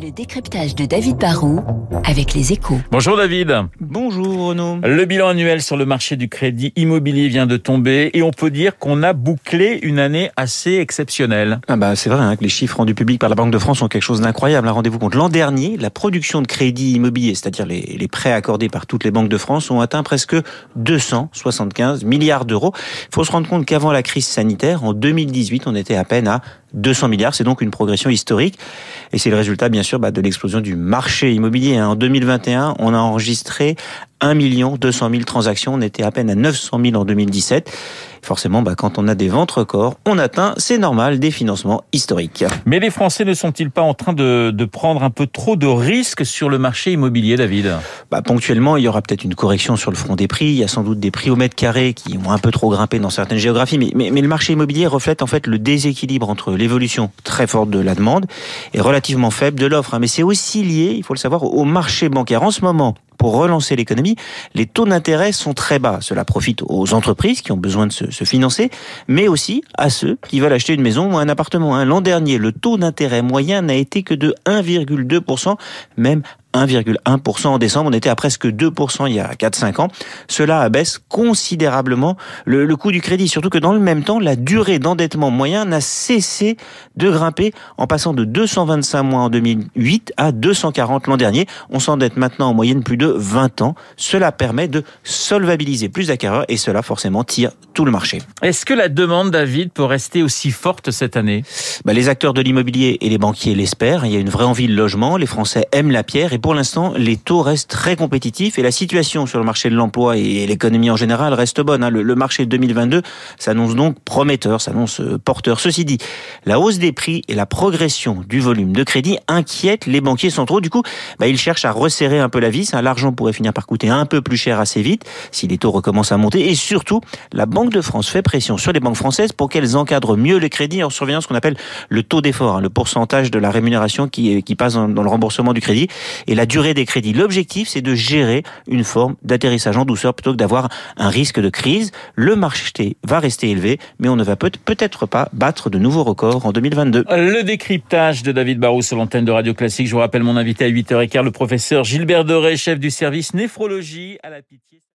Le décryptage de David Barrault avec les échos. Bonjour David. Bonjour Renaud. Le bilan annuel sur le marché du crédit immobilier vient de tomber et on peut dire qu'on a bouclé une année assez exceptionnelle. Ah bah c'est vrai hein, que les chiffres rendus publics par la Banque de France sont quelque chose d'incroyable. Hein. Rendez-vous compte, l'an dernier, la production de crédit immobilier, c'est-à-dire les, les, prêts accordés par toutes les banques de France, ont atteint presque 275 milliards d'euros. Il faut se rendre compte qu'avant la crise sanitaire, en 2018, on était à peine à 200 milliards. C'est donc une progression historique et c'est le résultat bien sûr bah, de l'explosion du marché immobilier. Hein. En 2021, on a enregistré 1 200 000 transactions. On était à peine à 900 000 en 2017. Forcément, bah, quand on a des ventes records, on atteint, c'est normal, des financements historiques. Mais les Français ne sont-ils pas en train de, de, prendre un peu trop de risques sur le marché immobilier, David? Bah, Ponctuellement, il y aura peut-être une correction sur le front des prix. Il y a sans doute des prix au mètre carré qui ont un peu trop grimpé dans certaines géographies. Mais, mais, mais le marché immobilier reflète en fait le déséquilibre entre l'évolution très forte de la demande et relativement faible de l'offre. Mais c'est aussi lié, il faut le savoir, au marché bancaire. En ce moment, pour relancer l'économie, les taux d'intérêt sont très bas. Cela profite aux entreprises qui ont besoin de se, financer, mais aussi à ceux qui veulent acheter une maison ou un appartement. Hein. L'an dernier, le taux d'intérêt moyen n'a été que de 1,2%, même 1,1% en décembre. On était à presque 2% il y a 4-5 ans. Cela abaisse considérablement le, coût du crédit. Surtout que dans le même temps, la durée d'endettement moyen n'a cessé de grimper en passant de 225 mois en 2008 à 240 l'an dernier. On s'endette maintenant en moyenne plus de 20 ans. Cela permet de solvabiliser plus d'acquéreurs et cela forcément tire tout le marché. Est-ce que la demande, David, peut rester aussi forte cette année? Bah, Les acteurs de l'immobilier et les banquiers l'espèrent. Il y a une vraie envie de logement. Les Français aiment la pierre et pour l'instant, les taux restent très compétitifs et la situation sur le marché de l'emploi et l'économie en général reste bonne. Hein. Le marché 2022 s'annonce donc prometteur, s'annonce euh, porteur. Ceci dit, la hausse des prix et la progression du volume de crédit inquiètent les banquiers centraux. Du coup, bah, ils cherchent à resserrer un peu la vis. Hein. L'argent pourrait finir par coûter un peu plus cher assez vite si les taux recommencent à monter. Et surtout, la Banque de France fait pression sur les banques françaises pour qu'elles encadrent mieux les crédits en surveillant ce qu'on appelle le taux d'effort, hein, le pourcentage de la rémunération qui, qui passe dans le remboursement du crédit et la durée des crédits. L'objectif, c'est de gérer une forme d'atterrissage en douceur plutôt que d'avoir un risque de crise. Le marché va rester élevé, mais on ne va peut-être pas battre de nouveaux records en 2022. Le décryptage de David Barrou sur l'antenne de Radio Classique. Je vous rappelle mon invité à 8h15, le professeur Gilbert Doré, chef du service néphrologie à la Pitié.